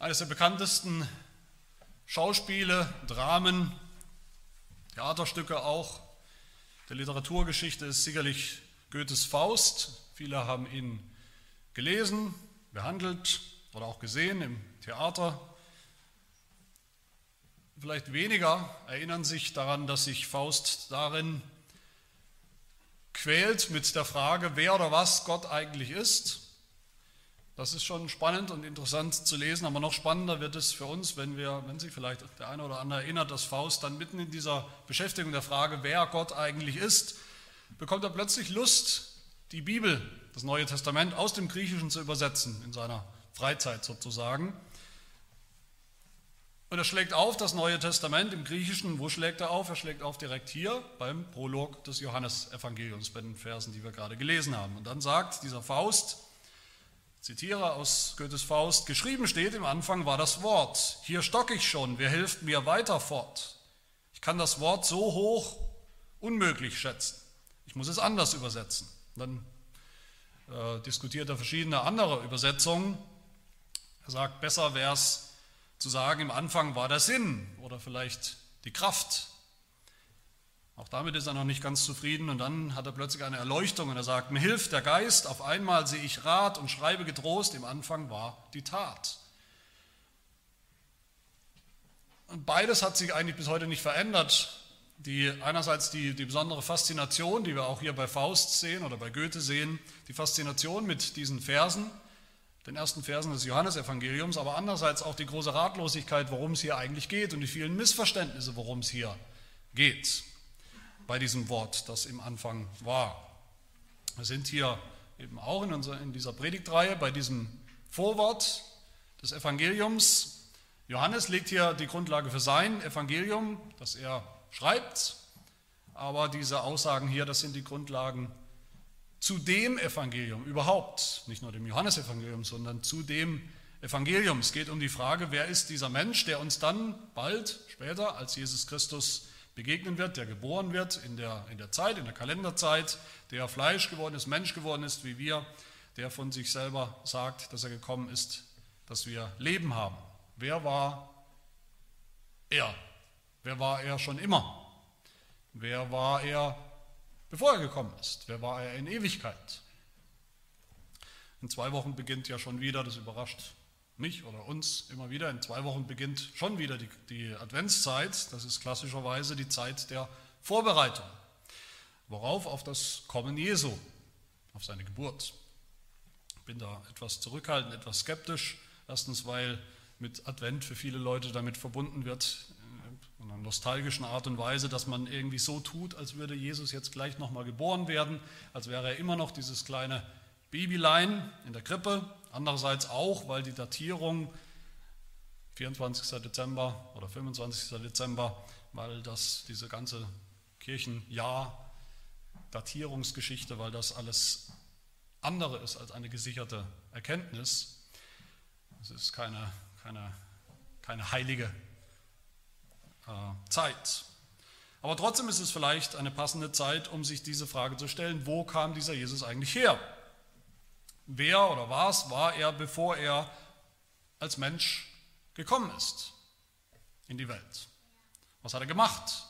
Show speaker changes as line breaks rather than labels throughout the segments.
Eines der bekanntesten Schauspiele, Dramen, Theaterstücke auch der Literaturgeschichte ist sicherlich Goethes Faust. Viele haben ihn gelesen, behandelt oder auch gesehen im Theater. Vielleicht weniger erinnern sich daran, dass sich Faust darin quält mit der Frage, wer oder was Gott eigentlich ist. Das ist schon spannend und interessant zu lesen, aber noch spannender wird es für uns, wenn wir, wenn sich vielleicht der eine oder andere erinnert, dass Faust dann mitten in dieser Beschäftigung der Frage, wer Gott eigentlich ist, bekommt er plötzlich Lust, die Bibel, das Neue Testament aus dem Griechischen zu übersetzen, in seiner Freizeit sozusagen. Und er schlägt auf das Neue Testament im Griechischen. Wo schlägt er auf? Er schlägt auf direkt hier beim Prolog des Johannesevangeliums, bei den Versen, die wir gerade gelesen haben. Und dann sagt dieser Faust, zitiere aus Goethes Faust, geschrieben steht im Anfang war das Wort. Hier stocke ich schon, wer hilft mir weiter fort? Ich kann das Wort so hoch unmöglich schätzen. Ich muss es anders übersetzen. Dann äh, diskutiert er verschiedene andere Übersetzungen. Er sagt, besser wäre es zu sagen, im Anfang war der Sinn oder vielleicht die Kraft auch damit ist er noch nicht ganz zufrieden. Und dann hat er plötzlich eine Erleuchtung und er sagt, mir hilft der Geist, auf einmal sehe ich Rat und schreibe getrost, im Anfang war die Tat. Und beides hat sich eigentlich bis heute nicht verändert. Die, einerseits die, die besondere Faszination, die wir auch hier bei Faust sehen oder bei Goethe sehen, die Faszination mit diesen Versen, den ersten Versen des Johannesevangeliums, aber andererseits auch die große Ratlosigkeit, worum es hier eigentlich geht und die vielen Missverständnisse, worum es hier geht bei diesem Wort, das im Anfang war. Wir sind hier eben auch in, unserer, in dieser Predigtreihe bei diesem Vorwort des Evangeliums. Johannes legt hier die Grundlage für sein Evangelium, das er schreibt, aber diese Aussagen hier, das sind die Grundlagen zu dem Evangelium überhaupt, nicht nur dem Johannesevangelium, sondern zu dem Evangelium. Es geht um die Frage, wer ist dieser Mensch, der uns dann bald später als Jesus Christus begegnen wird, der geboren wird in der, in der Zeit, in der Kalenderzeit, der Fleisch geworden ist, Mensch geworden ist wie wir, der von sich selber sagt, dass er gekommen ist, dass wir Leben haben. Wer war er? Wer war er schon immer? Wer war er, bevor er gekommen ist? Wer war er in Ewigkeit? In zwei Wochen beginnt ja schon wieder, das überrascht mich oder uns immer wieder. In zwei Wochen beginnt schon wieder die, die Adventszeit. Das ist klassischerweise die Zeit der Vorbereitung. Worauf? Auf das Kommen Jesu, auf seine Geburt. Ich bin da etwas zurückhaltend, etwas skeptisch. Erstens, weil mit Advent für viele Leute damit verbunden wird, äh, in einer nostalgischen Art und Weise, dass man irgendwie so tut, als würde Jesus jetzt gleich nochmal geboren werden, als wäre er immer noch dieses kleine Babylein in der Krippe, andererseits auch, weil die Datierung 24. Dezember oder 25. Dezember, weil das diese ganze Kirchenjahr Datierungsgeschichte, weil das alles andere ist als eine gesicherte Erkenntnis. Es ist keine, keine, keine heilige äh, Zeit. Aber trotzdem ist es vielleicht eine passende Zeit, um sich diese Frage zu stellen, wo kam dieser Jesus eigentlich her? Wer oder was war er, bevor er als Mensch gekommen ist in die Welt? Was hat er gemacht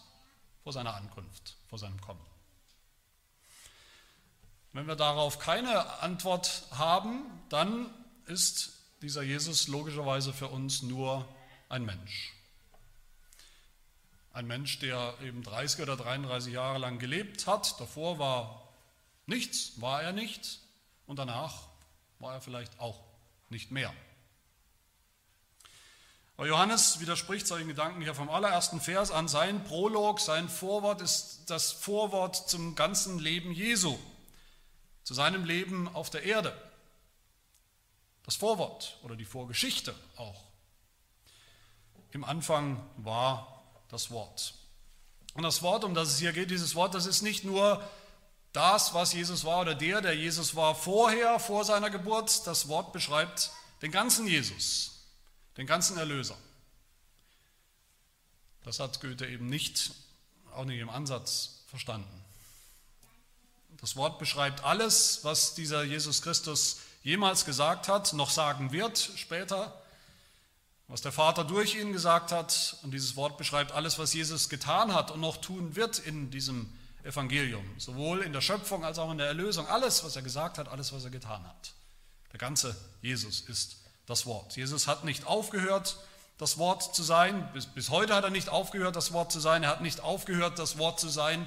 vor seiner Ankunft, vor seinem Kommen? Wenn wir darauf keine Antwort haben, dann ist dieser Jesus logischerweise für uns nur ein Mensch. Ein Mensch, der eben 30 oder 33 Jahre lang gelebt hat. Davor war nichts, war er nicht. Und danach war er vielleicht auch nicht mehr. Aber Johannes widerspricht solchen Gedanken hier vom allerersten Vers an. Sein Prolog, sein Vorwort ist das Vorwort zum ganzen Leben Jesu, zu seinem Leben auf der Erde. Das Vorwort oder die Vorgeschichte auch. Im Anfang war das Wort. Und das Wort, um das es hier geht, dieses Wort, das ist nicht nur das, was Jesus war oder der, der Jesus war vorher, vor seiner Geburt, das Wort beschreibt den ganzen Jesus, den ganzen Erlöser. Das hat Goethe eben nicht, auch nicht im Ansatz verstanden. Das Wort beschreibt alles, was dieser Jesus Christus jemals gesagt hat, noch sagen wird später. was der Vater durch ihn gesagt hat. Und dieses Wort beschreibt alles, was Jesus getan hat und noch tun wird in diesem Evangelium. Sowohl in der Schöpfung als auch in der Erlösung. Alles, was er gesagt hat, alles, was er getan hat. Der ganze Jesus ist das Wort. Jesus hat nicht aufgehört, das Wort zu sein. Bis, bis heute hat er nicht aufgehört, das Wort zu sein. Er hat nicht aufgehört, das Wort zu sein,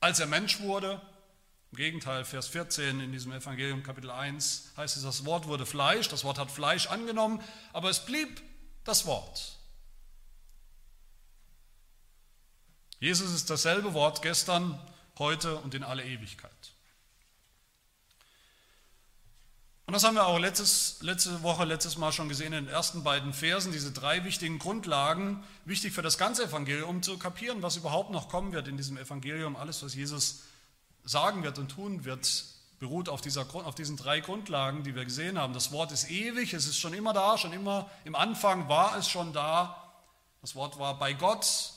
als er Mensch wurde. Im Gegenteil, Vers 14 in diesem Evangelium Kapitel 1 heißt es, das Wort wurde Fleisch, das Wort hat Fleisch angenommen, aber es blieb das Wort. Jesus ist dasselbe Wort gestern, heute und in alle Ewigkeit. Und das haben wir auch letztes, letzte Woche, letztes Mal schon gesehen in den ersten beiden Versen, diese drei wichtigen Grundlagen, wichtig für das ganze Evangelium, um zu kapieren, was überhaupt noch kommen wird in diesem Evangelium. Alles, was Jesus sagen wird und tun wird, beruht auf, dieser, auf diesen drei Grundlagen, die wir gesehen haben. Das Wort ist ewig, es ist schon immer da, schon immer im Anfang war es schon da. Das Wort war bei Gott,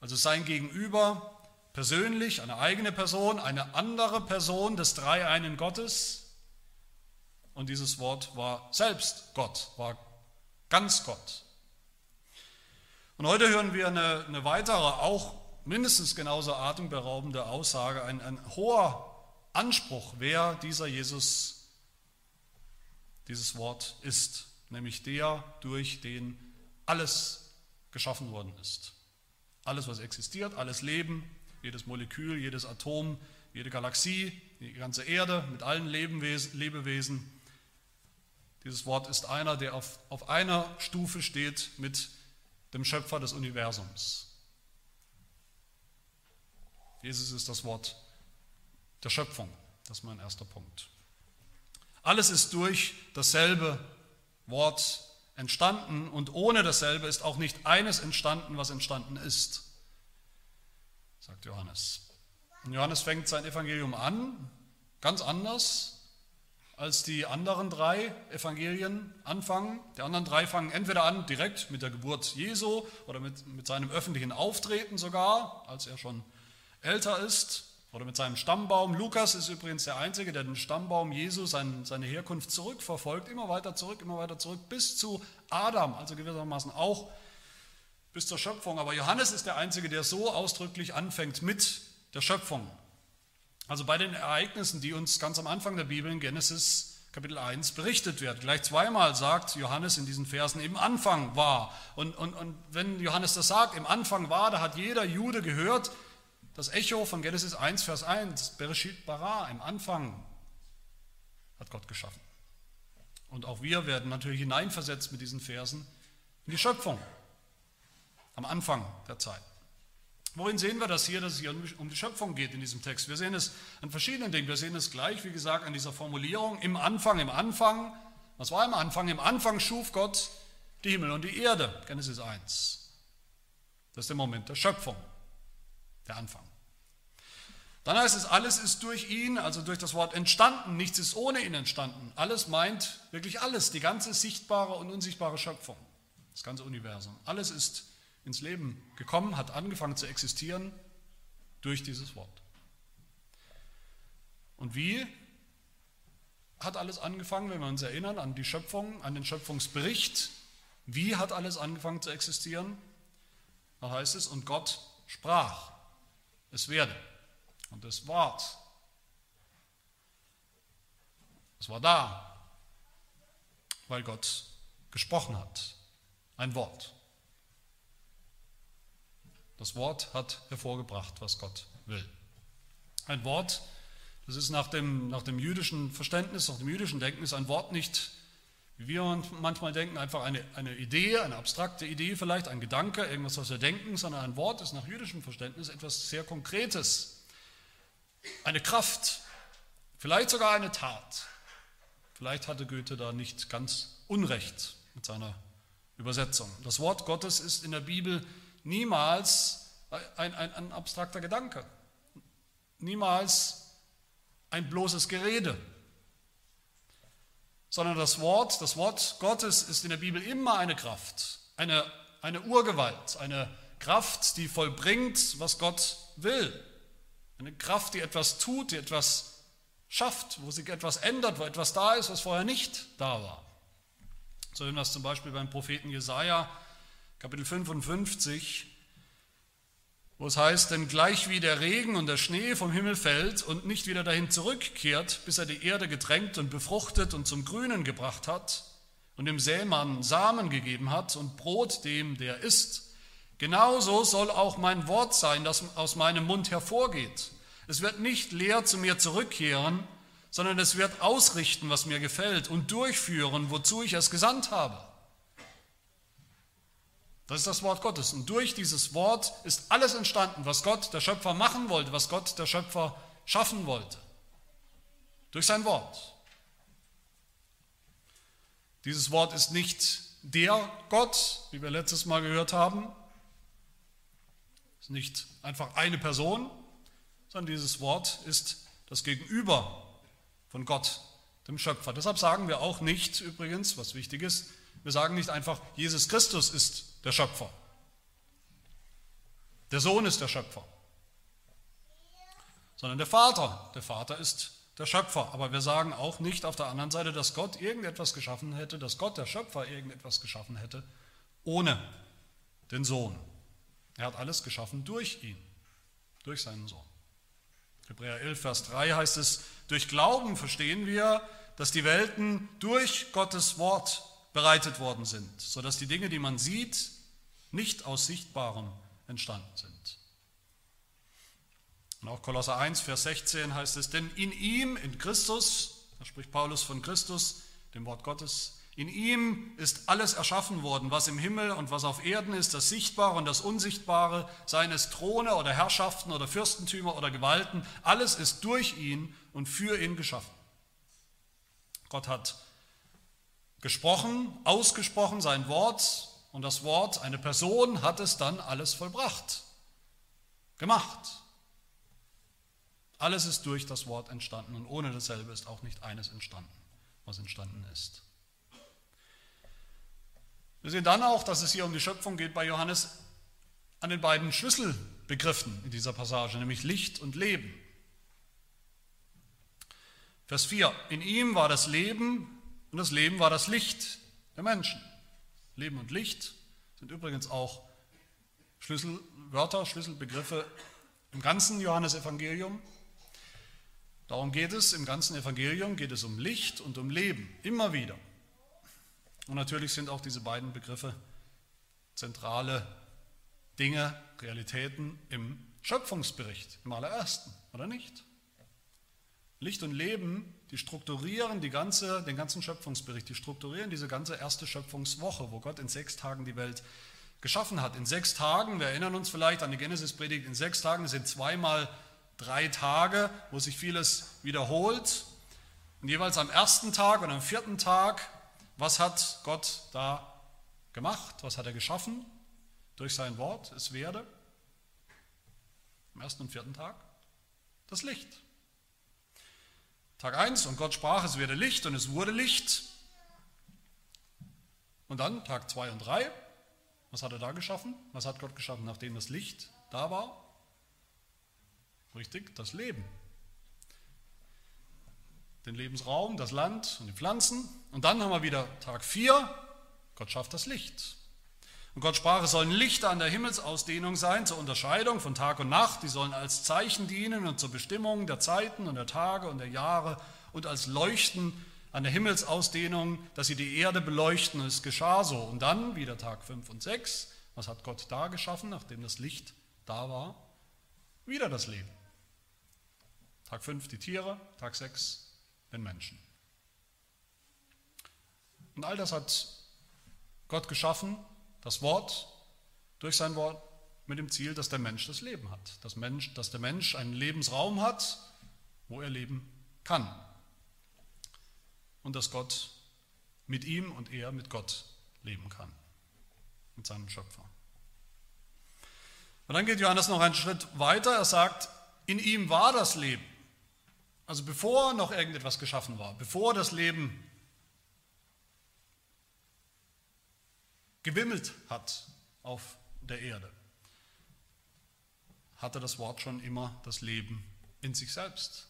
also sein Gegenüber, persönlich, eine eigene Person, eine andere Person des dreieinen Gottes. Und dieses Wort war selbst Gott, war ganz Gott. Und heute hören wir eine, eine weitere, auch mindestens genauso atemberaubende Aussage, ein, ein hoher Anspruch, wer dieser Jesus, dieses Wort ist, nämlich der, durch den alles geschaffen worden ist. Alles, was existiert, alles Leben, jedes Molekül, jedes Atom, jede Galaxie, die ganze Erde mit allen Lebewesen. Dieses Wort ist einer, der auf, auf einer Stufe steht mit dem Schöpfer des Universums. Jesus ist das Wort der Schöpfung. Das ist mein erster Punkt. Alles ist durch dasselbe Wort entstanden und ohne dasselbe ist auch nicht eines entstanden, was entstanden ist, sagt Johannes. Und Johannes fängt sein Evangelium an, ganz anders, als die anderen drei Evangelien anfangen. Die anderen drei fangen entweder an direkt mit der Geburt Jesu oder mit, mit seinem öffentlichen Auftreten sogar, als er schon älter ist oder mit seinem Stammbaum. Lukas ist übrigens der Einzige, der den Stammbaum Jesu, seine Herkunft zurückverfolgt, immer weiter zurück, immer weiter zurück, bis zu Adam, also gewissermaßen auch bis zur Schöpfung. Aber Johannes ist der Einzige, der so ausdrücklich anfängt mit der Schöpfung. Also bei den Ereignissen, die uns ganz am Anfang der Bibel in Genesis Kapitel 1 berichtet wird. Gleich zweimal sagt Johannes in diesen Versen, im Anfang war. Und, und, und wenn Johannes das sagt, im Anfang war, da hat jeder Jude gehört, das Echo von Genesis 1, Vers 1, Bereshit bara, im Anfang hat Gott geschaffen. Und auch wir werden natürlich hineinversetzt mit diesen Versen in die Schöpfung, am Anfang der Zeit. Worin sehen wir das hier, dass es hier um die Schöpfung geht in diesem Text? Wir sehen es an verschiedenen Dingen. Wir sehen es gleich, wie gesagt, an dieser Formulierung im Anfang, im Anfang. Was war im Anfang? Im Anfang schuf Gott die Himmel und die Erde, Genesis 1. Das ist der Moment der Schöpfung der Anfang. Dann heißt es, alles ist durch ihn, also durch das Wort entstanden, nichts ist ohne ihn entstanden. Alles meint wirklich alles, die ganze sichtbare und unsichtbare Schöpfung, das ganze Universum. Alles ist ins Leben gekommen, hat angefangen zu existieren durch dieses Wort. Und wie hat alles angefangen, wenn wir uns erinnern an die Schöpfung, an den Schöpfungsbericht? Wie hat alles angefangen zu existieren? Da heißt es, und Gott sprach es werde. Und das Wort, es war da, weil Gott gesprochen hat. Ein Wort. Das Wort hat hervorgebracht, was Gott will. Ein Wort, das ist nach dem, nach dem jüdischen Verständnis, nach dem jüdischen Denken, ist ein Wort nicht wie wir manchmal denken, einfach eine, eine Idee, eine abstrakte Idee vielleicht, ein Gedanke, irgendwas, was wir denken, sondern ein Wort ist nach jüdischem Verständnis etwas sehr Konkretes, eine Kraft, vielleicht sogar eine Tat. Vielleicht hatte Goethe da nicht ganz Unrecht mit seiner Übersetzung. Das Wort Gottes ist in der Bibel niemals ein, ein, ein abstrakter Gedanke, niemals ein bloßes Gerede, sondern das Wort, das Wort Gottes ist in der Bibel immer eine Kraft, eine, eine Urgewalt, eine Kraft, die vollbringt, was Gott will. Eine Kraft, die etwas tut, die etwas schafft, wo sich etwas ändert, wo etwas da ist, was vorher nicht da war. So hören wir es zum Beispiel beim Propheten Jesaja, Kapitel 55, wo es heißt: Denn gleich wie der Regen und der Schnee vom Himmel fällt und nicht wieder dahin zurückkehrt, bis er die Erde getränkt und befruchtet und zum Grünen gebracht hat und dem Sämann Samen gegeben hat und Brot dem, der isst, genauso soll auch mein Wort sein, das aus meinem Mund hervorgeht. Es wird nicht leer zu mir zurückkehren, sondern es wird ausrichten, was mir gefällt und durchführen, wozu ich es gesandt habe. Das ist das Wort Gottes. Und durch dieses Wort ist alles entstanden, was Gott, der Schöpfer, machen wollte, was Gott, der Schöpfer, schaffen wollte. Durch sein Wort. Dieses Wort ist nicht der Gott, wie wir letztes Mal gehört haben. Ist nicht einfach eine Person, sondern dieses Wort ist das Gegenüber von Gott, dem Schöpfer. Deshalb sagen wir auch nicht, übrigens, was wichtig ist, wir sagen nicht einfach, Jesus Christus ist der Schöpfer. Der Sohn ist der Schöpfer. Sondern der Vater. Der Vater ist der Schöpfer. Aber wir sagen auch nicht auf der anderen Seite, dass Gott irgendetwas geschaffen hätte, dass Gott, der Schöpfer, irgendetwas geschaffen hätte, ohne den Sohn. Er hat alles geschaffen durch ihn, durch seinen Sohn. Hebräer 11, Vers 3 heißt es, durch Glauben verstehen wir, dass die Welten durch Gottes Wort bereitet worden sind, sodass die Dinge, die man sieht, nicht aus Sichtbarem entstanden sind. Und auch Kolosser 1, Vers 16 heißt es, denn in ihm, in Christus, da spricht Paulus von Christus, dem Wort Gottes, in ihm ist alles erschaffen worden, was im Himmel und was auf Erden ist, das Sichtbare und das Unsichtbare, seien es Throne oder Herrschaften oder Fürstentümer oder Gewalten, alles ist durch ihn und für ihn geschaffen. Gott hat gesprochen, ausgesprochen sein Wort und das Wort, eine Person, hat es dann alles vollbracht, gemacht. Alles ist durch das Wort entstanden und ohne dasselbe ist auch nicht eines entstanden, was entstanden ist. Wir sehen dann auch, dass es hier um die Schöpfung geht bei Johannes an den beiden Schlüsselbegriffen in dieser Passage, nämlich Licht und Leben. Vers 4. In ihm war das Leben und das Leben war das Licht der Menschen. Leben und Licht sind übrigens auch Schlüsselwörter, Schlüsselbegriffe im ganzen Johannesevangelium. Darum geht es, im ganzen Evangelium geht es um Licht und um Leben, immer wieder. Und natürlich sind auch diese beiden Begriffe zentrale Dinge, Realitäten im Schöpfungsbericht, im allerersten, oder nicht? Licht und Leben, die strukturieren die ganze, den ganzen Schöpfungsbericht, die strukturieren diese ganze erste Schöpfungswoche, wo Gott in sechs Tagen die Welt geschaffen hat. In sechs Tagen, wir erinnern uns vielleicht an die Genesis-Predigt, in sechs Tagen sind zweimal drei Tage, wo sich vieles wiederholt. Und jeweils am ersten Tag und am vierten Tag was hat Gott da gemacht? Was hat er geschaffen? Durch sein Wort, es werde. Am ersten und vierten Tag das Licht. Tag 1 und Gott sprach, es werde Licht und es wurde Licht. Und dann Tag 2 und 3, was hat er da geschaffen? Was hat Gott geschaffen, nachdem das Licht da war? Richtig, das Leben den Lebensraum, das Land und die Pflanzen. Und dann haben wir wieder Tag 4, Gott schafft das Licht. Und Gott sprach, es sollen Lichter an der Himmelsausdehnung sein, zur Unterscheidung von Tag und Nacht. Die sollen als Zeichen dienen und zur Bestimmung der Zeiten und der Tage und der Jahre und als Leuchten an der Himmelsausdehnung, dass sie die Erde beleuchten. Es geschah so. Und dann wieder Tag 5 und 6. Was hat Gott da geschaffen, nachdem das Licht da war? Wieder das Leben. Tag 5 die Tiere, Tag 6 den Menschen. Und all das hat Gott geschaffen, das Wort, durch sein Wort, mit dem Ziel, dass der Mensch das Leben hat. Dass, Mensch, dass der Mensch einen Lebensraum hat, wo er leben kann. Und dass Gott mit ihm und er mit Gott leben kann. Mit seinem Schöpfer. Und dann geht Johannes noch einen Schritt weiter. Er sagt, in ihm war das Leben. Also bevor noch irgendetwas geschaffen war, bevor das Leben gewimmelt hat auf der Erde, hatte das Wort schon immer das Leben in sich selbst.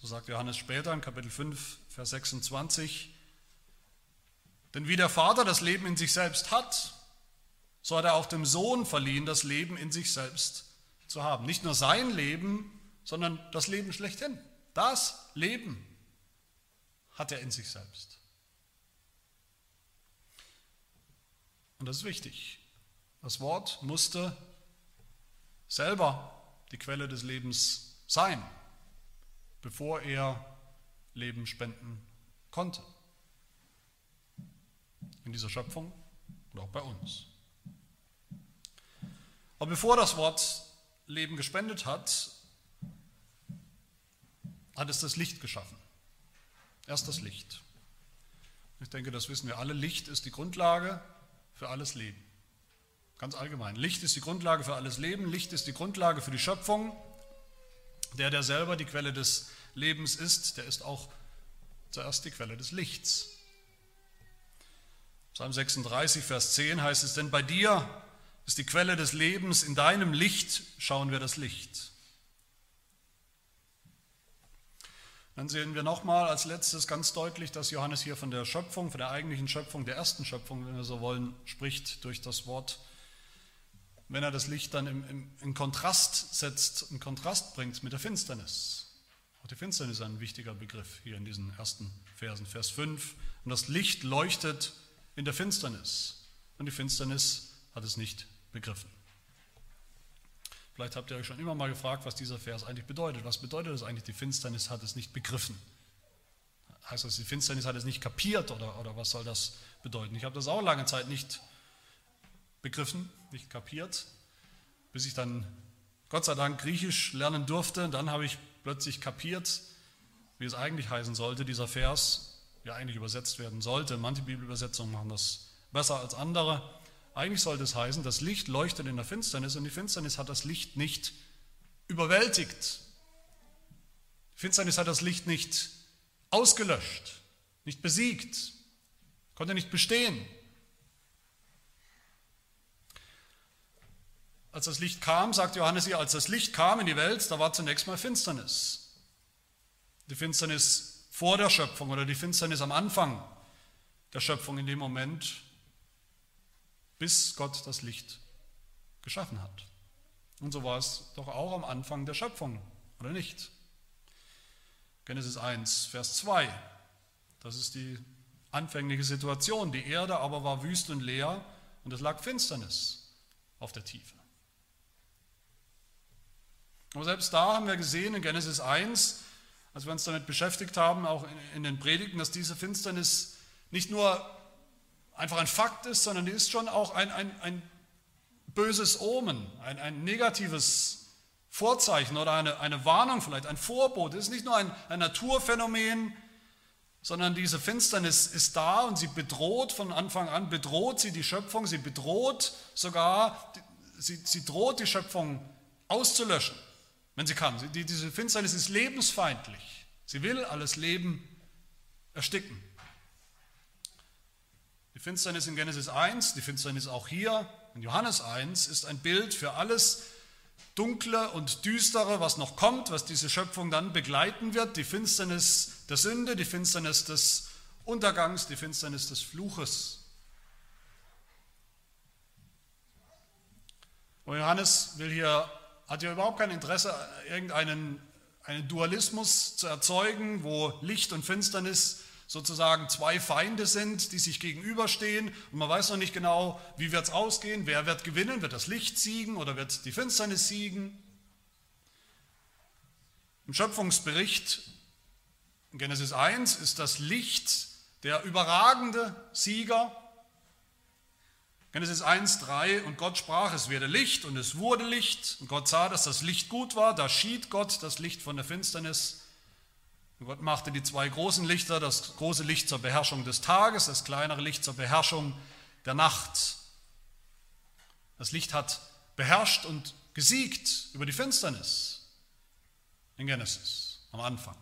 So sagt Johannes später in Kapitel 5, Vers 26, Denn wie der Vater das Leben in sich selbst hat, so hat er auch dem Sohn verliehen, das Leben in sich selbst zu haben. Nicht nur sein Leben, sondern das Leben schlechthin. Das Leben hat er in sich selbst. Und das ist wichtig. Das Wort musste selber die Quelle des Lebens sein, bevor er Leben spenden konnte. In dieser Schöpfung und auch bei uns. Aber bevor das Wort Leben gespendet hat, hat es das Licht geschaffen. Erst das Licht. Ich denke, das wissen wir alle. Licht ist die Grundlage für alles Leben. Ganz allgemein. Licht ist die Grundlage für alles Leben. Licht ist die Grundlage für die Schöpfung. Der, der selber die Quelle des Lebens ist, der ist auch zuerst die Quelle des Lichts. Psalm 36, Vers 10 heißt es, denn bei dir ist die Quelle des Lebens, in deinem Licht schauen wir das Licht. Dann sehen wir nochmal als letztes ganz deutlich, dass Johannes hier von der Schöpfung, von der eigentlichen Schöpfung, der ersten Schöpfung, wenn wir so wollen, spricht durch das Wort. Wenn er das Licht dann im, im, in Kontrast setzt, in Kontrast bringt mit der Finsternis. Auch die Finsternis ist ein wichtiger Begriff hier in diesen ersten Versen, Vers 5. Und das Licht leuchtet in der Finsternis. Und die Finsternis hat es nicht begriffen. Vielleicht habt ihr euch schon immer mal gefragt, was dieser Vers eigentlich bedeutet. Was bedeutet das eigentlich? Die Finsternis hat es nicht begriffen. Heißt das, die Finsternis hat es nicht kapiert oder, oder was soll das bedeuten? Ich habe das auch lange Zeit nicht begriffen, nicht kapiert, bis ich dann Gott sei Dank Griechisch lernen durfte. Dann habe ich plötzlich kapiert, wie es eigentlich heißen sollte, dieser Vers, ja eigentlich übersetzt werden sollte. Manche Bibelübersetzungen machen das besser als andere. Eigentlich sollte es heißen, das Licht leuchtet in der Finsternis und die Finsternis hat das Licht nicht überwältigt. Die Finsternis hat das Licht nicht ausgelöscht, nicht besiegt, konnte nicht bestehen. Als das Licht kam, sagt Johannes hier, als das Licht kam in die Welt, da war zunächst mal Finsternis. Die Finsternis vor der Schöpfung oder die Finsternis am Anfang der Schöpfung in dem Moment, bis Gott das Licht geschaffen hat. Und so war es doch auch am Anfang der Schöpfung, oder nicht? Genesis 1, Vers 2. Das ist die anfängliche Situation. Die Erde aber war wüst und leer und es lag Finsternis auf der Tiefe. Aber selbst da haben wir gesehen in Genesis 1, als wir uns damit beschäftigt haben, auch in den Predigten, dass diese Finsternis nicht nur einfach ein Fakt ist, sondern die ist schon auch ein, ein, ein böses Omen, ein, ein negatives Vorzeichen oder eine, eine Warnung vielleicht, ein Vorbot. Es ist nicht nur ein, ein Naturphänomen, sondern diese Finsternis ist da und sie bedroht von Anfang an, bedroht sie die Schöpfung, sie bedroht sogar, sie, sie droht die Schöpfung auszulöschen, wenn sie kann. Die, diese Finsternis ist lebensfeindlich. Sie will alles Leben ersticken. Die Finsternis in Genesis 1, die Finsternis auch hier in Johannes 1 ist ein Bild für alles Dunkle und Düstere, was noch kommt, was diese Schöpfung dann begleiten wird. Die Finsternis der Sünde, die Finsternis des Untergangs, die Finsternis des Fluches. Und Johannes will hier, hat ja überhaupt kein Interesse, irgendeinen einen Dualismus zu erzeugen, wo Licht und Finsternis sozusagen zwei Feinde sind, die sich gegenüberstehen. Und man weiß noch nicht genau, wie wird es ausgehen, wer wird gewinnen, wird das Licht siegen oder wird die Finsternis siegen. Im Schöpfungsbericht in Genesis 1 ist das Licht der überragende Sieger. Genesis 1, 3 und Gott sprach, es werde Licht und es wurde Licht. Und Gott sah, dass das Licht gut war, da schied Gott das Licht von der Finsternis Gott machte die zwei großen Lichter, das große Licht zur Beherrschung des Tages, das kleinere Licht zur Beherrschung der Nacht. Das Licht hat beherrscht und gesiegt über die Finsternis in Genesis am Anfang.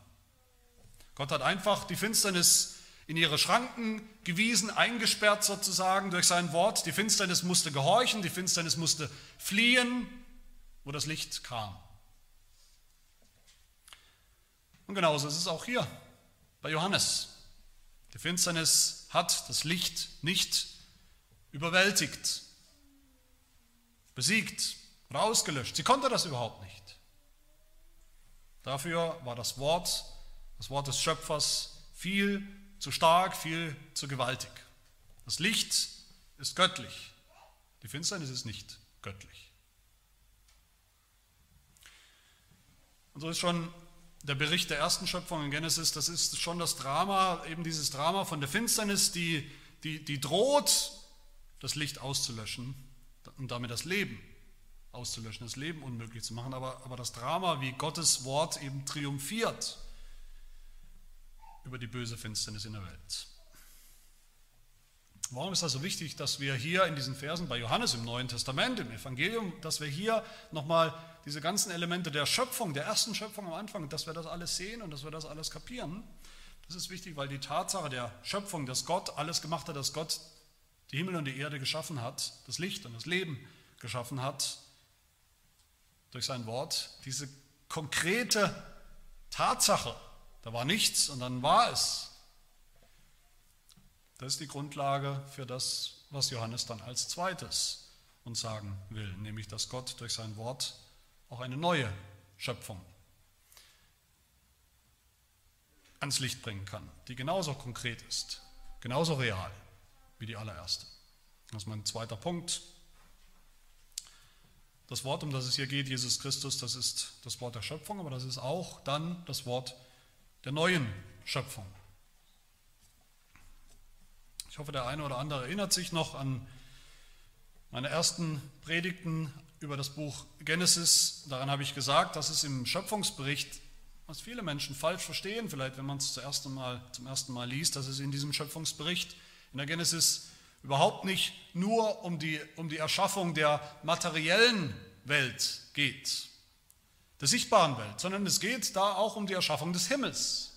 Gott hat einfach die Finsternis in ihre Schranken gewiesen, eingesperrt sozusagen durch sein Wort. Die Finsternis musste gehorchen, die Finsternis musste fliehen, wo das Licht kam. Und genauso ist es auch hier bei Johannes. Die Finsternis hat das Licht nicht überwältigt, besiegt oder ausgelöscht. Sie konnte das überhaupt nicht. Dafür war das Wort, das Wort des Schöpfers viel zu stark, viel zu gewaltig. Das Licht ist göttlich, die Finsternis ist nicht göttlich. Und so ist schon der Bericht der ersten Schöpfung in Genesis, das ist schon das Drama, eben dieses Drama von der Finsternis, die, die, die droht, das Licht auszulöschen und damit das Leben auszulöschen, das Leben unmöglich zu machen. Aber, aber das Drama, wie Gottes Wort eben triumphiert über die böse Finsternis in der Welt. Warum ist das so wichtig, dass wir hier in diesen Versen bei Johannes im Neuen Testament, im Evangelium, dass wir hier nochmal diese ganzen Elemente der Schöpfung, der ersten Schöpfung am Anfang, dass wir das alles sehen und dass wir das alles kapieren? Das ist wichtig, weil die Tatsache der Schöpfung, dass Gott alles gemacht hat, dass Gott die Himmel und die Erde geschaffen hat, das Licht und das Leben geschaffen hat, durch sein Wort, diese konkrete Tatsache, da war nichts und dann war es. Das ist die Grundlage für das, was Johannes dann als zweites uns sagen will, nämlich dass Gott durch sein Wort auch eine neue Schöpfung ans Licht bringen kann, die genauso konkret ist, genauso real wie die allererste. Das ist mein zweiter Punkt. Das Wort, um das es hier geht, Jesus Christus, das ist das Wort der Schöpfung, aber das ist auch dann das Wort der neuen Schöpfung. Ich hoffe, der eine oder andere erinnert sich noch an meine ersten Predigten über das Buch Genesis. Daran habe ich gesagt, dass es im Schöpfungsbericht, was viele Menschen falsch verstehen, vielleicht wenn man es zum ersten Mal, zum ersten Mal liest, dass es in diesem Schöpfungsbericht in der Genesis überhaupt nicht nur um die, um die Erschaffung der materiellen Welt geht, der sichtbaren Welt, sondern es geht da auch um die Erschaffung des Himmels.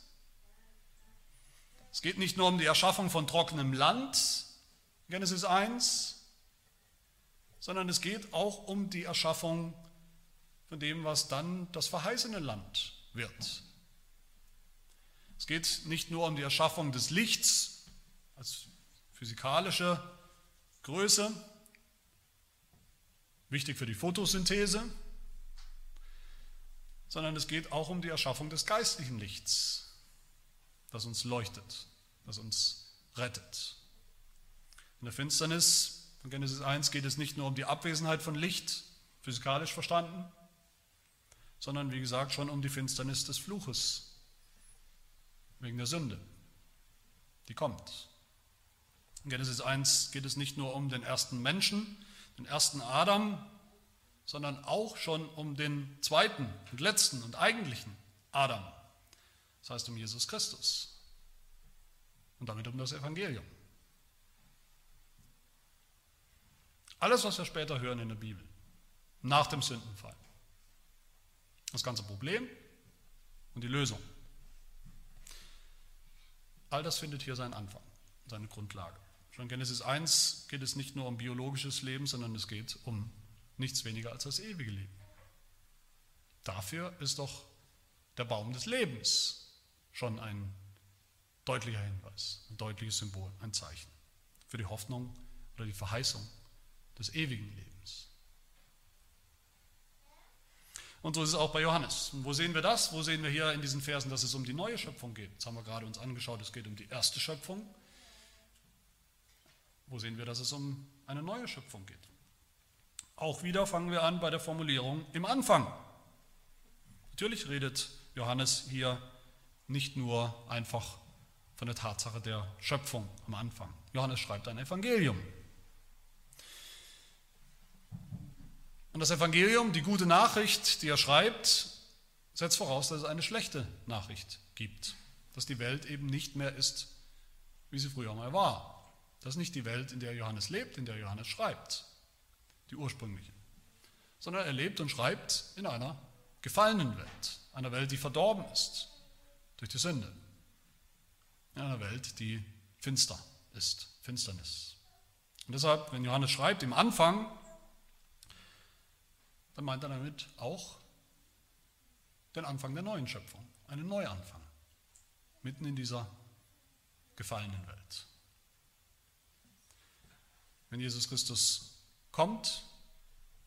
Es geht nicht nur um die Erschaffung von trockenem Land, Genesis 1, sondern es geht auch um die Erschaffung von dem, was dann das verheißene Land wird. Es geht nicht nur um die Erschaffung des Lichts als physikalische Größe, wichtig für die Photosynthese, sondern es geht auch um die Erschaffung des geistlichen Lichts, das uns leuchtet, das uns rettet. In der Finsternis von Genesis 1 geht es nicht nur um die Abwesenheit von Licht, physikalisch verstanden, sondern wie gesagt schon um die Finsternis des Fluches, wegen der Sünde, die kommt. In Genesis 1 geht es nicht nur um den ersten Menschen, den ersten Adam, sondern auch schon um den zweiten und letzten und eigentlichen Adam. Das heißt um Jesus Christus und damit um das Evangelium. Alles, was wir später hören in der Bibel, nach dem Sündenfall, das ganze Problem und die Lösung, all das findet hier seinen Anfang, seine Grundlage. Schon in Genesis 1 geht es nicht nur um biologisches Leben, sondern es geht um nichts weniger als das ewige Leben. Dafür ist doch der Baum des Lebens schon ein deutlicher Hinweis, ein deutliches Symbol, ein Zeichen für die Hoffnung oder die Verheißung des ewigen Lebens. Und so ist es auch bei Johannes. Und wo sehen wir das? Wo sehen wir hier in diesen Versen, dass es um die neue Schöpfung geht? Jetzt haben wir gerade uns angeschaut, es geht um die erste Schöpfung. Wo sehen wir, dass es um eine neue Schöpfung geht? Auch wieder fangen wir an bei der Formulierung im Anfang. Natürlich redet Johannes hier nicht nur einfach von der Tatsache der Schöpfung am Anfang. Johannes schreibt ein Evangelium. Und das Evangelium, die gute Nachricht, die er schreibt, setzt voraus, dass es eine schlechte Nachricht gibt. Dass die Welt eben nicht mehr ist, wie sie früher mal war. Das ist nicht die Welt, in der Johannes lebt, in der Johannes schreibt, die ursprüngliche, sondern er lebt und schreibt in einer gefallenen Welt, einer Welt, die verdorben ist durch die Sünde, in einer Welt, die finster ist, Finsternis. Und deshalb, wenn Johannes schreibt im Anfang, dann meint er damit auch den Anfang der neuen Schöpfung, einen Neuanfang, mitten in dieser gefallenen Welt wenn Jesus Christus kommt,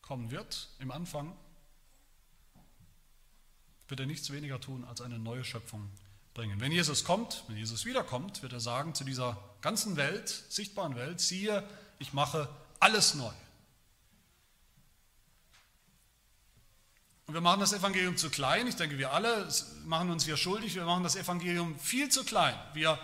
kommen wird im Anfang, wird er nichts weniger tun, als eine neue Schöpfung bringen. Wenn Jesus kommt, wenn Jesus wiederkommt, wird er sagen zu dieser ganzen Welt, sichtbaren Welt, siehe, ich mache alles neu. Und wir machen das Evangelium zu klein. Ich denke, wir alle machen uns hier schuldig. Wir machen das Evangelium viel zu klein. Wir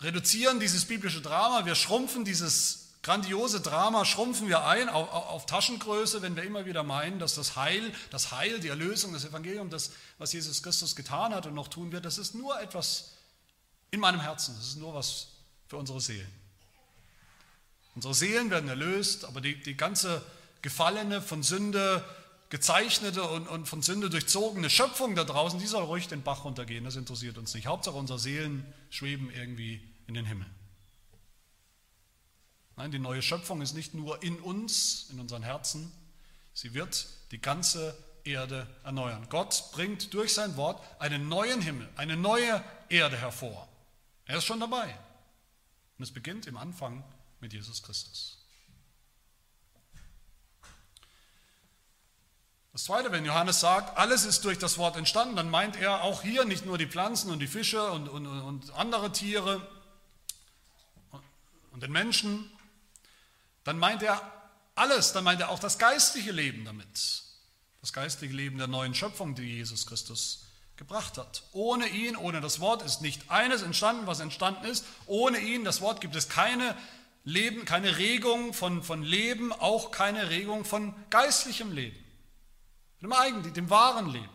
reduzieren dieses biblische Drama. Wir schrumpfen dieses grandiose Drama, schrumpfen wir ein auf, auf, Taschengröße, wenn wir immer wieder meinen, dass das Heil, das Heil, die Erlösung, das Evangelium, das, was Jesus Christus getan hat und noch tun wird, das ist nur etwas in meinem Herzen. Das ist nur was für unsere Seelen. Unsere Seelen werden erlöst, aber die, die ganze gefallene, von Sünde gezeichnete und, und von Sünde durchzogene Schöpfung da draußen, die soll ruhig den Bach runtergehen, das interessiert uns nicht. Hauptsache unsere Seelen schweben irgendwie in den Himmel. Nein, die neue Schöpfung ist nicht nur in uns, in unseren Herzen, sie wird die ganze Erde erneuern. Gott bringt durch sein Wort einen neuen Himmel, eine neue Erde hervor. Er ist schon dabei. Und es beginnt im Anfang mit Jesus Christus. Das Zweite, wenn Johannes sagt, alles ist durch das Wort entstanden, dann meint er auch hier nicht nur die Pflanzen und die Fische und, und, und andere Tiere und den Menschen, dann meint er alles, dann meint er auch das geistliche Leben damit. Das geistliche Leben der neuen Schöpfung, die Jesus Christus gebracht hat. Ohne ihn, ohne das Wort ist nicht eines entstanden, was entstanden ist. Ohne ihn, das Wort, gibt es keine Leben, keine Regung von, von Leben, auch keine Regung von geistlichem Leben dem eigentlichen, dem wahren Leben.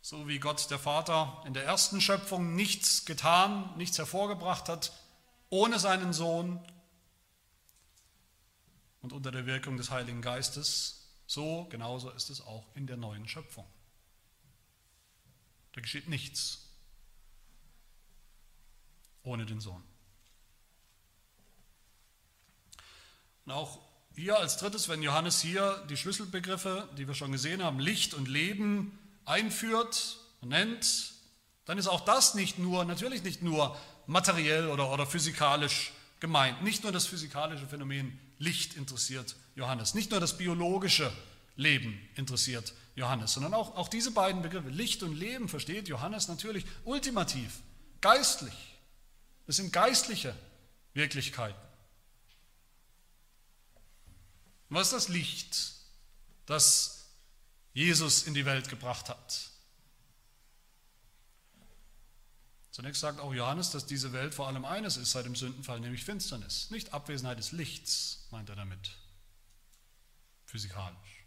So wie Gott der Vater in der ersten Schöpfung nichts getan, nichts hervorgebracht hat, ohne seinen Sohn und unter der Wirkung des Heiligen Geistes, so genauso ist es auch in der neuen Schöpfung. Da geschieht nichts ohne den Sohn. Und auch hier als drittes, wenn Johannes hier die Schlüsselbegriffe, die wir schon gesehen haben, Licht und Leben einführt und nennt, dann ist auch das nicht nur, natürlich nicht nur materiell oder, oder physikalisch gemeint. Nicht nur das physikalische Phänomen Licht interessiert Johannes, nicht nur das biologische Leben interessiert Johannes, sondern auch, auch diese beiden Begriffe, Licht und Leben, versteht Johannes natürlich ultimativ, geistlich. Das sind geistliche Wirklichkeiten. Was ist das Licht, das Jesus in die Welt gebracht hat? Zunächst sagt auch Johannes, dass diese Welt vor allem eines ist seit dem Sündenfall, nämlich Finsternis. Nicht Abwesenheit des Lichts, meint er damit, physikalisch.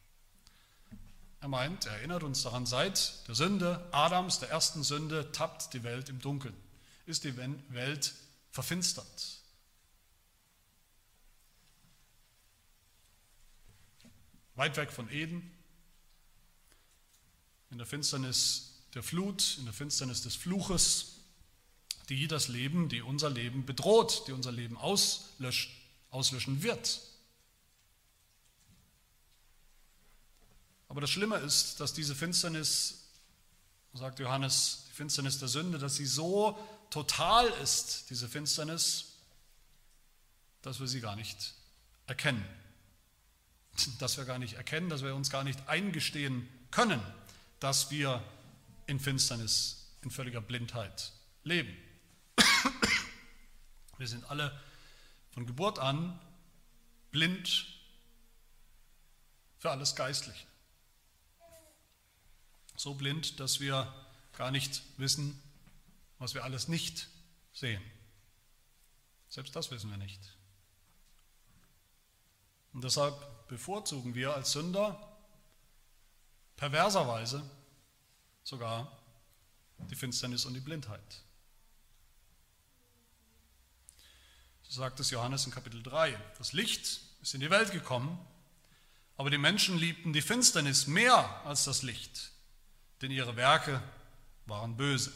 Er meint, er erinnert uns daran, seit der Sünde Adams, der ersten Sünde, tappt die Welt im Dunkeln, ist die Welt verfinstert. weit weg von Eden, in der Finsternis der Flut, in der Finsternis des Fluches, die das Leben, die unser Leben bedroht, die unser Leben auslöscht, auslöschen wird. Aber das Schlimme ist, dass diese Finsternis, sagt Johannes, die Finsternis der Sünde, dass sie so total ist, diese Finsternis, dass wir sie gar nicht erkennen dass wir gar nicht erkennen, dass wir uns gar nicht eingestehen können, dass wir in Finsternis, in völliger Blindheit leben. Wir sind alle von Geburt an blind für alles Geistliche. So blind, dass wir gar nicht wissen, was wir alles nicht sehen. Selbst das wissen wir nicht. Und deshalb bevorzugen wir als Sünder perverserweise sogar die Finsternis und die Blindheit. So sagt es Johannes in Kapitel 3. Das Licht ist in die Welt gekommen, aber die Menschen liebten die Finsternis mehr als das Licht, denn ihre Werke waren böse.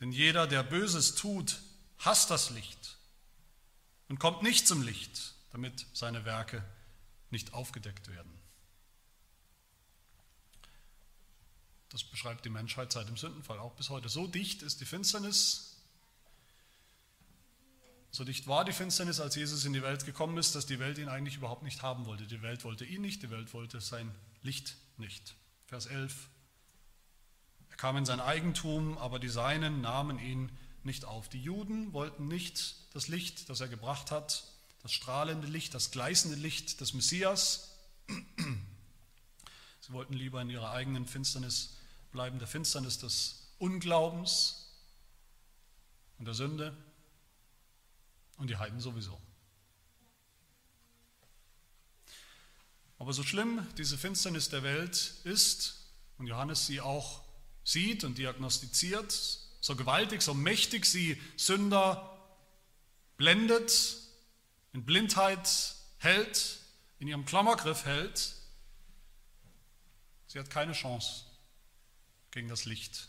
Denn jeder, der Böses tut, hasst das Licht und kommt nicht zum Licht, damit seine Werke nicht aufgedeckt werden. Das beschreibt die Menschheit seit dem Sündenfall auch bis heute. So dicht ist die Finsternis, So dicht war die Finsternis, als Jesus in die Welt gekommen ist, dass die Welt ihn eigentlich überhaupt nicht haben wollte. Die Welt wollte ihn nicht, die Welt wollte sein Licht nicht. Vers 11. Er kam in sein Eigentum, aber die Seinen nahmen ihn nicht auf. Die Juden wollten nicht das Licht, das er gebracht hat, das strahlende Licht, das gleißende Licht des Messias. Sie wollten lieber in ihrer eigenen Finsternis bleiben, der Finsternis des Unglaubens und der Sünde und die Heiden sowieso. Aber so schlimm diese Finsternis der Welt ist und Johannes sie auch sieht und diagnostiziert, so gewaltig, so mächtig sie Sünder blendet, in Blindheit hält, in ihrem Klammergriff hält, sie hat keine Chance gegen das Licht,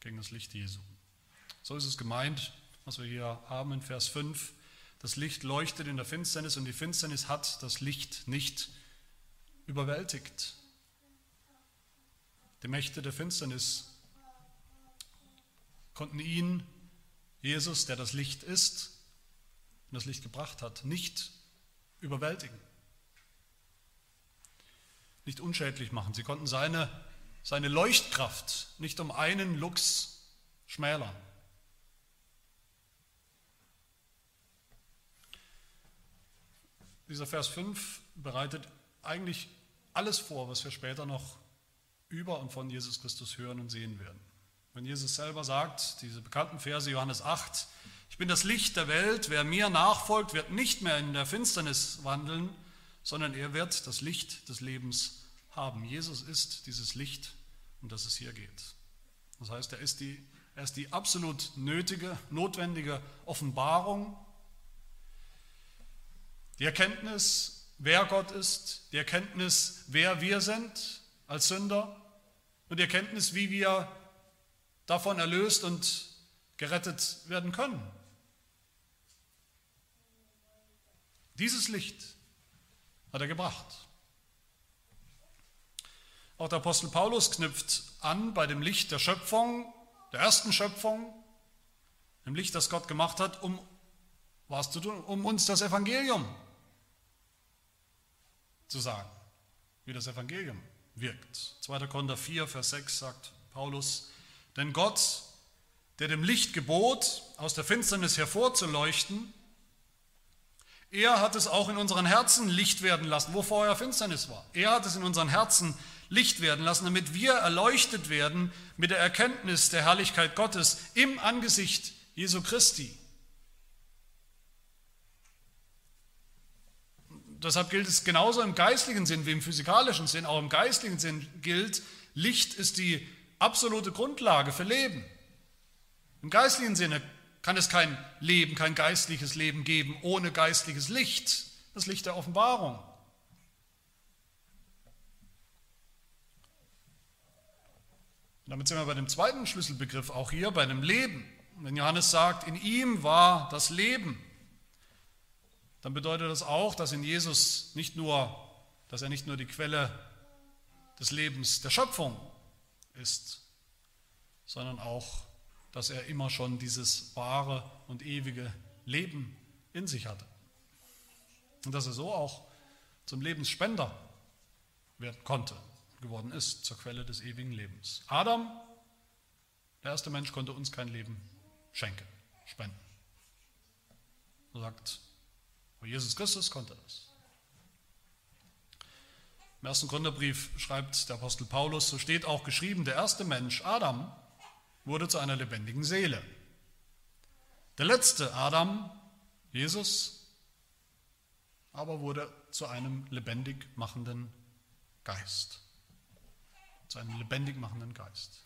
gegen das Licht Jesu. So ist es gemeint, was wir hier haben in Vers 5. Das Licht leuchtet in der Finsternis und die Finsternis hat das Licht nicht überwältigt. Die Mächte der Finsternis konnten ihn, Jesus, der das Licht ist und das Licht gebracht hat, nicht überwältigen, nicht unschädlich machen. Sie konnten seine, seine Leuchtkraft nicht um einen Lux schmälern. Dieser Vers 5 bereitet eigentlich alles vor, was wir später noch über und von Jesus Christus hören und sehen werden. Wenn Jesus selber sagt, diese bekannten Verse Johannes 8, ich bin das Licht der Welt, wer mir nachfolgt, wird nicht mehr in der Finsternis wandeln, sondern er wird das Licht des Lebens haben. Jesus ist dieses Licht, um das es hier geht. Das heißt, er ist die, er ist die absolut nötige, notwendige Offenbarung, die Erkenntnis, wer Gott ist, die Erkenntnis, wer wir sind als Sünder und die Erkenntnis, wie wir davon erlöst und gerettet werden können. Dieses Licht hat er gebracht. Auch der Apostel Paulus knüpft an bei dem Licht der Schöpfung, der ersten Schöpfung, dem Licht, das Gott gemacht hat, um was zu tun, um uns das Evangelium zu sagen, wie das Evangelium wirkt. 2. Korinther 4, Vers 6 sagt Paulus, denn Gott, der dem Licht gebot, aus der Finsternis hervorzuleuchten, er hat es auch in unseren Herzen Licht werden lassen, wo vorher Finsternis war. Er hat es in unseren Herzen Licht werden lassen, damit wir erleuchtet werden mit der Erkenntnis der Herrlichkeit Gottes im Angesicht Jesu Christi. Deshalb gilt es genauso im geistlichen Sinn wie im physikalischen Sinn, auch im geistlichen Sinn gilt, Licht ist die absolute Grundlage für Leben. Im geistlichen Sinne kann es kein Leben, kein geistliches Leben geben ohne geistliches Licht, das Licht der Offenbarung. Und damit sind wir bei dem zweiten Schlüsselbegriff auch hier, bei dem Leben. Wenn Johannes sagt, in ihm war das Leben, dann bedeutet das auch, dass in Jesus nicht nur, dass er nicht nur die Quelle des Lebens der Schöpfung ist, sondern auch, dass er immer schon dieses wahre und ewige Leben in sich hatte. Und dass er so auch zum Lebensspender werden konnte, geworden ist, zur Quelle des ewigen Lebens. Adam, der erste Mensch, konnte uns kein Leben schenken, spenden. So sagt Jesus Christus konnte das. Im ersten Gründerbrief schreibt der Apostel Paulus, so steht auch geschrieben, der erste Mensch, Adam, wurde zu einer lebendigen Seele. Der letzte Adam, Jesus, aber wurde zu einem lebendig machenden Geist. Zu einem lebendig machenden Geist.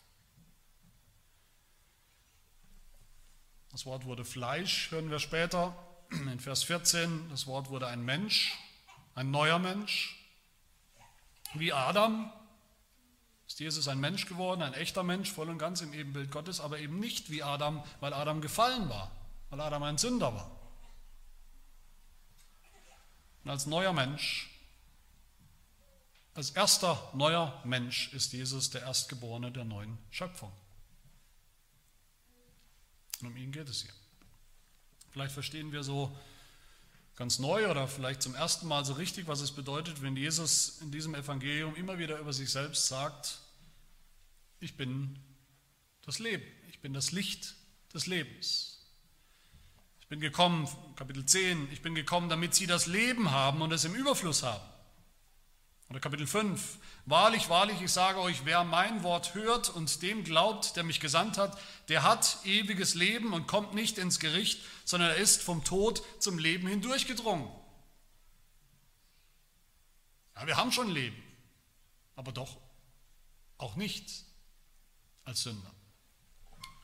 Das Wort wurde Fleisch, hören wir später in Vers 14. Das Wort wurde ein Mensch, ein neuer Mensch. Wie Adam ist Jesus ein Mensch geworden, ein echter Mensch, voll und ganz im Ebenbild Gottes, aber eben nicht wie Adam, weil Adam gefallen war, weil Adam ein Sünder war. Und als neuer Mensch, als erster neuer Mensch ist Jesus der Erstgeborene der neuen Schöpfung. Und um ihn geht es hier. Vielleicht verstehen wir so ganz neu oder vielleicht zum ersten Mal so richtig, was es bedeutet, wenn Jesus in diesem Evangelium immer wieder über sich selbst sagt, ich bin das Leben, ich bin das Licht des Lebens. Ich bin gekommen, Kapitel 10, ich bin gekommen, damit sie das Leben haben und es im Überfluss haben. Oder Kapitel 5, wahrlich, wahrlich, ich sage euch, wer mein Wort hört und dem glaubt, der mich gesandt hat, der hat ewiges Leben und kommt nicht ins Gericht, sondern er ist vom Tod zum Leben hindurchgedrungen. Ja, wir haben schon Leben, aber doch auch nicht als Sünder.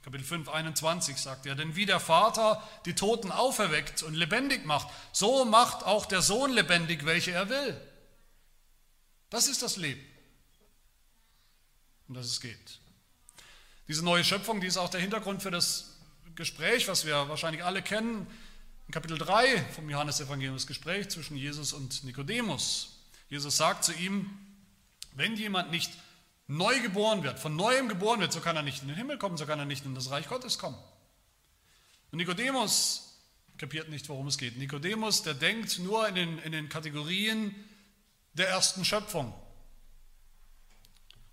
Kapitel 5, 21 sagt er, denn wie der Vater die Toten auferweckt und lebendig macht, so macht auch der Sohn lebendig, welche er will. Das ist das Leben, um das es geht. Diese neue Schöpfung, die ist auch der Hintergrund für das Gespräch, was wir wahrscheinlich alle kennen, in Kapitel 3 vom Johannesevangelium, das Gespräch zwischen Jesus und Nikodemus. Jesus sagt zu ihm, wenn jemand nicht neu geboren wird, von neuem geboren wird, so kann er nicht in den Himmel kommen, so kann er nicht in das Reich Gottes kommen. Und Nikodemus kapiert nicht, worum es geht. Nikodemus, der denkt nur in den, in den Kategorien der ersten Schöpfung.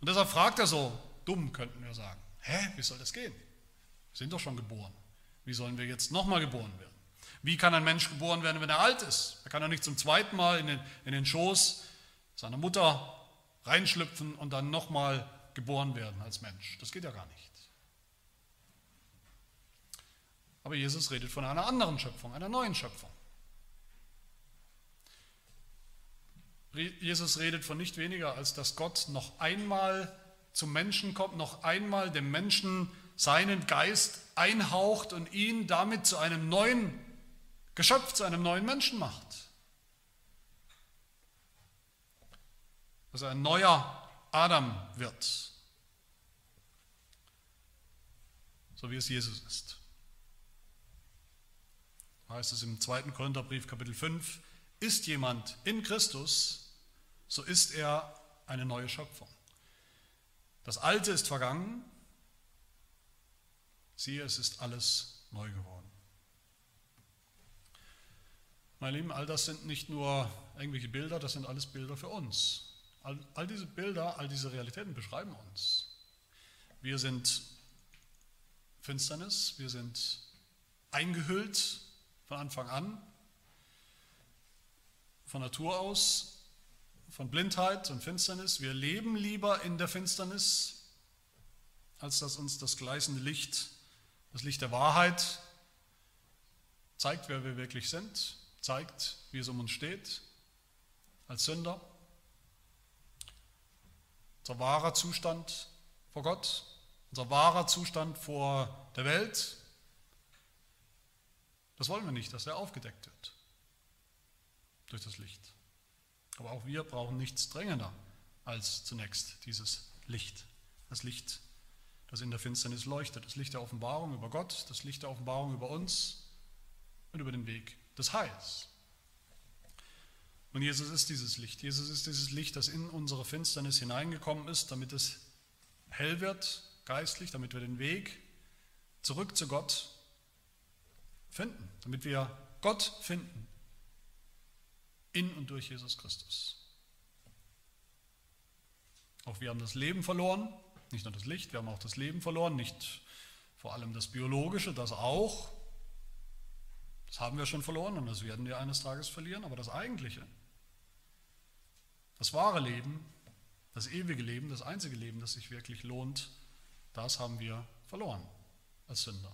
Und deshalb fragt er so, dumm könnten wir sagen, hä, wie soll das gehen? Wir sind doch schon geboren. Wie sollen wir jetzt nochmal geboren werden? Wie kann ein Mensch geboren werden, wenn er alt ist? Er kann doch nicht zum zweiten Mal in den, in den Schoß seiner Mutter reinschlüpfen und dann nochmal geboren werden als Mensch. Das geht ja gar nicht. Aber Jesus redet von einer anderen Schöpfung, einer neuen Schöpfung. Jesus redet von nicht weniger, als dass Gott noch einmal zum Menschen kommt, noch einmal dem Menschen seinen Geist einhaucht und ihn damit zu einem neuen Geschöpf, zu einem neuen Menschen macht. dass er ein neuer Adam wird, so wie es Jesus ist. Heißt es im 2. Korintherbrief Kapitel 5, ist jemand in Christus, so ist er eine neue Schöpfung. Das Alte ist vergangen, siehe, es ist alles neu geworden. Meine Lieben, all das sind nicht nur irgendwelche Bilder, das sind alles Bilder für uns. All, all diese Bilder, all diese Realitäten beschreiben uns. Wir sind Finsternis, wir sind eingehüllt von Anfang an, von Natur aus, von Blindheit und Finsternis. Wir leben lieber in der Finsternis, als dass uns das gleißende Licht, das Licht der Wahrheit zeigt, wer wir wirklich sind, zeigt, wie es um uns steht, als Sünder. Unser wahrer Zustand vor Gott, unser wahrer Zustand vor der Welt, das wollen wir nicht, dass er aufgedeckt wird durch das Licht. Aber auch wir brauchen nichts drängender als zunächst dieses Licht. Das Licht, das in der Finsternis leuchtet. Das Licht der Offenbarung über Gott, das Licht der Offenbarung über uns und über den Weg des Heils. Und Jesus ist dieses Licht. Jesus ist dieses Licht, das in unsere Finsternis hineingekommen ist, damit es hell wird, geistlich, damit wir den Weg zurück zu Gott finden, damit wir Gott finden in und durch Jesus Christus. Auch wir haben das Leben verloren, nicht nur das Licht, wir haben auch das Leben verloren, nicht vor allem das Biologische, das auch. Das haben wir schon verloren und das werden wir eines Tages verlieren, aber das Eigentliche, das wahre Leben, das ewige Leben, das einzige Leben, das sich wirklich lohnt, das haben wir verloren als Sünder.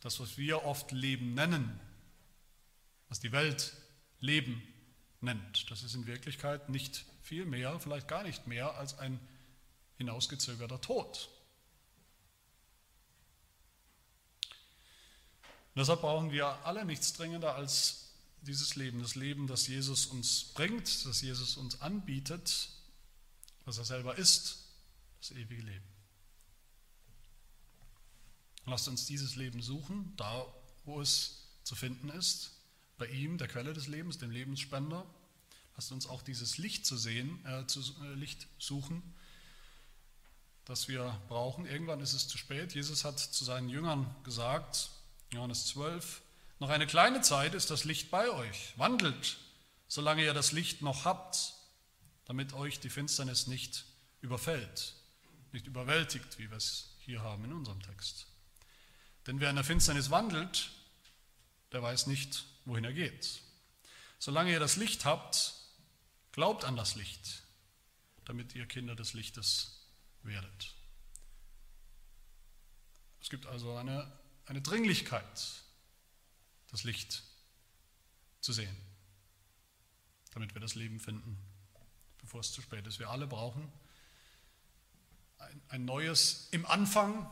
Das, was wir oft Leben nennen, was die Welt Leben nennt, das ist in Wirklichkeit nicht viel mehr, vielleicht gar nicht mehr als ein hinausgezögerter Tod. Deshalb brauchen wir alle nichts dringender als dieses Leben, das Leben, das Jesus uns bringt, das Jesus uns anbietet, was er selber ist, das ewige Leben. Lasst uns dieses Leben suchen, da wo es zu finden ist, bei ihm, der Quelle des Lebens, dem Lebensspender. Lasst uns auch dieses Licht zu sehen, äh, zu, äh, Licht suchen, das wir brauchen. Irgendwann ist es zu spät. Jesus hat zu seinen Jüngern gesagt, Johannes 12, noch eine kleine Zeit ist das Licht bei euch. Wandelt, solange ihr das Licht noch habt, damit euch die Finsternis nicht überfällt, nicht überwältigt, wie wir es hier haben in unserem Text. Denn wer in der Finsternis wandelt, der weiß nicht, wohin er geht. Solange ihr das Licht habt, glaubt an das Licht, damit ihr Kinder des Lichtes werdet. Es gibt also eine, eine Dringlichkeit, das Licht zu sehen, damit wir das Leben finden, bevor es zu spät ist. Wir alle brauchen ein, ein neues im Anfang,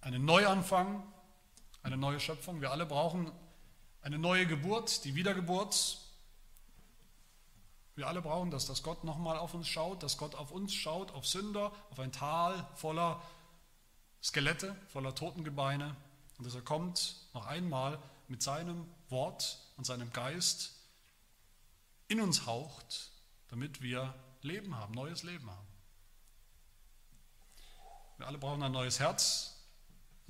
einen Neuanfang, eine neue Schöpfung. Wir alle brauchen eine neue Geburt, die Wiedergeburt. Wir alle brauchen das, dass Gott nochmal auf uns schaut, dass Gott auf uns schaut, auf Sünder, auf ein Tal voller Skelette, voller Totengebeine und dass er kommt noch einmal mit seinem Wort und seinem Geist in uns haucht, damit wir Leben haben, neues Leben haben. Wir alle brauchen ein neues Herz.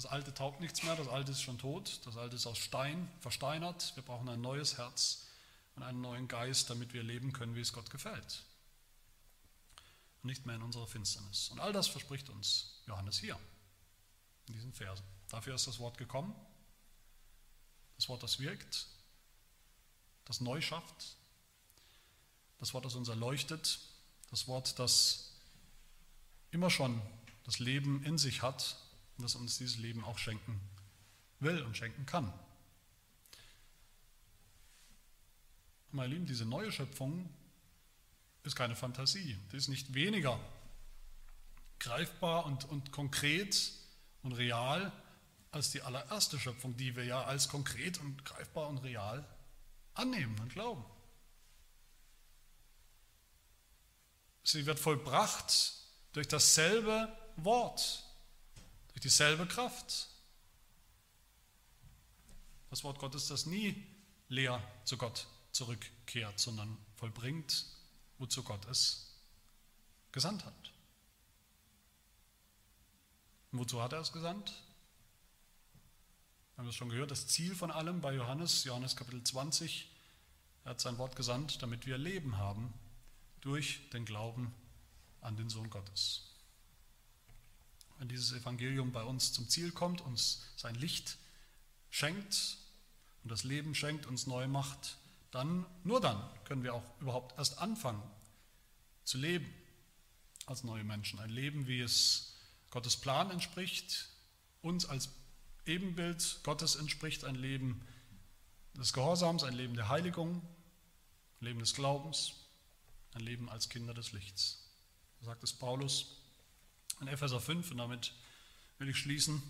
Das alte taugt nichts mehr, das alte ist schon tot, das alte ist aus Stein, versteinert. Wir brauchen ein neues Herz und einen neuen Geist, damit wir leben können, wie es Gott gefällt. Und nicht mehr in unserer Finsternis. Und all das verspricht uns Johannes hier, in diesen Versen. Dafür ist das Wort gekommen. Das Wort, das wirkt, das neu schafft, das Wort, das uns erleuchtet, das Wort, das immer schon das Leben in sich hat das uns dieses Leben auch schenken will und schenken kann. Meine Lieben, diese neue Schöpfung ist keine Fantasie. Die ist nicht weniger greifbar und, und konkret und real als die allererste Schöpfung, die wir ja als konkret und greifbar und real annehmen und glauben. Sie wird vollbracht durch dasselbe Wort, durch dieselbe Kraft. Das Wort Gottes, das nie leer zu Gott zurückkehrt, sondern vollbringt, wozu Gott es gesandt hat. Und wozu hat er es gesandt? Haben wir es schon gehört, das Ziel von allem bei Johannes, Johannes Kapitel 20, er hat sein Wort gesandt, damit wir Leben haben durch den Glauben an den Sohn Gottes wenn dieses Evangelium bei uns zum Ziel kommt, uns sein Licht schenkt und das Leben schenkt, uns neu macht, dann, nur dann können wir auch überhaupt erst anfangen zu leben als neue Menschen. Ein Leben, wie es Gottes Plan entspricht, uns als Ebenbild Gottes entspricht, ein Leben des Gehorsams, ein Leben der Heiligung, ein Leben des Glaubens, ein Leben als Kinder des Lichts. So sagt es Paulus in Epheser 5 und damit will ich schließen.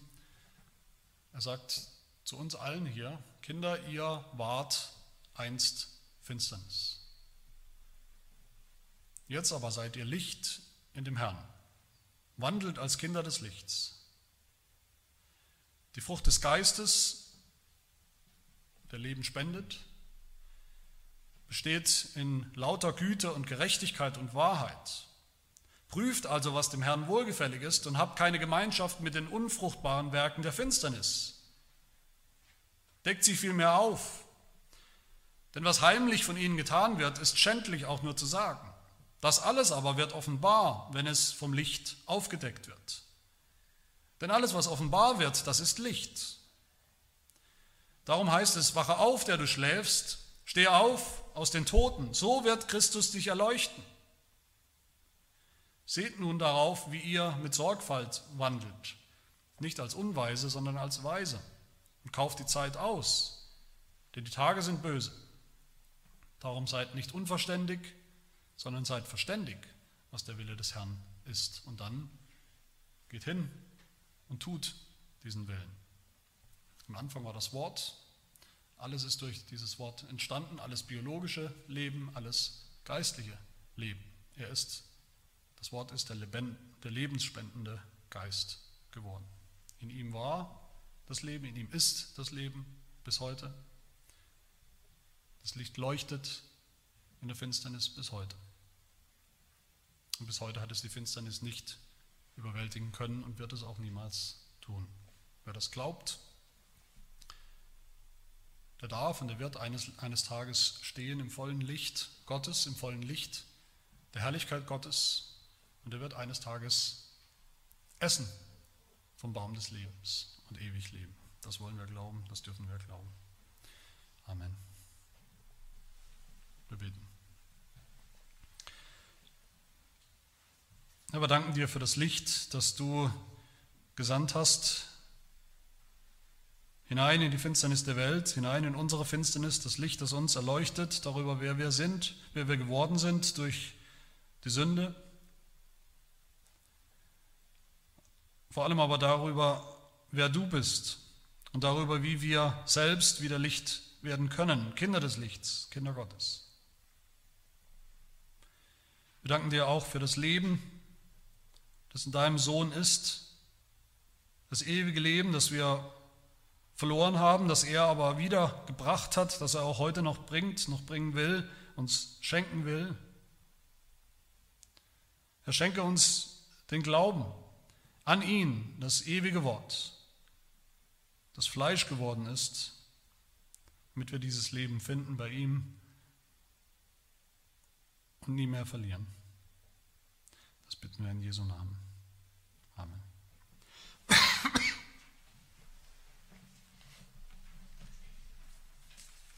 Er sagt zu uns allen hier, Kinder, ihr wart einst Finsternis. Jetzt aber seid ihr Licht in dem Herrn. Wandelt als Kinder des Lichts. Die Frucht des Geistes, der Leben spendet, besteht in lauter Güte und Gerechtigkeit und Wahrheit Prüft also, was dem Herrn wohlgefällig ist und habt keine Gemeinschaft mit den unfruchtbaren Werken der Finsternis. Deckt sie vielmehr auf. Denn was heimlich von ihnen getan wird, ist schändlich auch nur zu sagen. Das alles aber wird offenbar, wenn es vom Licht aufgedeckt wird. Denn alles, was offenbar wird, das ist Licht. Darum heißt es, wache auf, der du schläfst, steh auf aus den Toten, so wird Christus dich erleuchten. Seht nun darauf, wie ihr mit Sorgfalt wandelt, nicht als Unweise, sondern als Weise, und kauft die Zeit aus, denn die Tage sind böse. Darum seid nicht unverständig, sondern seid verständig, was der Wille des Herrn ist. Und dann geht hin und tut diesen Willen. Am Anfang war das Wort, alles ist durch dieses Wort entstanden, alles biologische Leben, alles geistliche Leben. Er ist das Wort ist der, der lebensspendende Geist geworden. In ihm war das Leben, in ihm ist das Leben bis heute. Das Licht leuchtet in der Finsternis bis heute. Und bis heute hat es die Finsternis nicht überwältigen können und wird es auch niemals tun. Wer das glaubt, der darf und der wird eines, eines Tages stehen im vollen Licht Gottes, im vollen Licht der Herrlichkeit Gottes und er wird eines Tages essen vom Baum des Lebens und ewig leben. Das wollen wir glauben, das dürfen wir glauben. Amen. Wir beten. Herr, wir danken dir für das Licht, das du gesandt hast, hinein in die Finsternis der Welt, hinein in unsere Finsternis, das Licht, das uns erleuchtet darüber, wer wir sind, wer wir geworden sind durch die Sünde. Vor allem aber darüber, wer du bist und darüber, wie wir selbst wieder Licht werden können, Kinder des Lichts, Kinder Gottes. Wir danken dir auch für das Leben, das in deinem Sohn ist, das ewige Leben, das wir verloren haben, das er aber wieder gebracht hat, das er auch heute noch bringt, noch bringen will, uns schenken will. Er schenke uns den Glauben an ihn, das ewige Wort, das Fleisch geworden ist, damit wir dieses Leben finden bei ihm und nie mehr verlieren. Das bitten wir in Jesu Namen. Amen.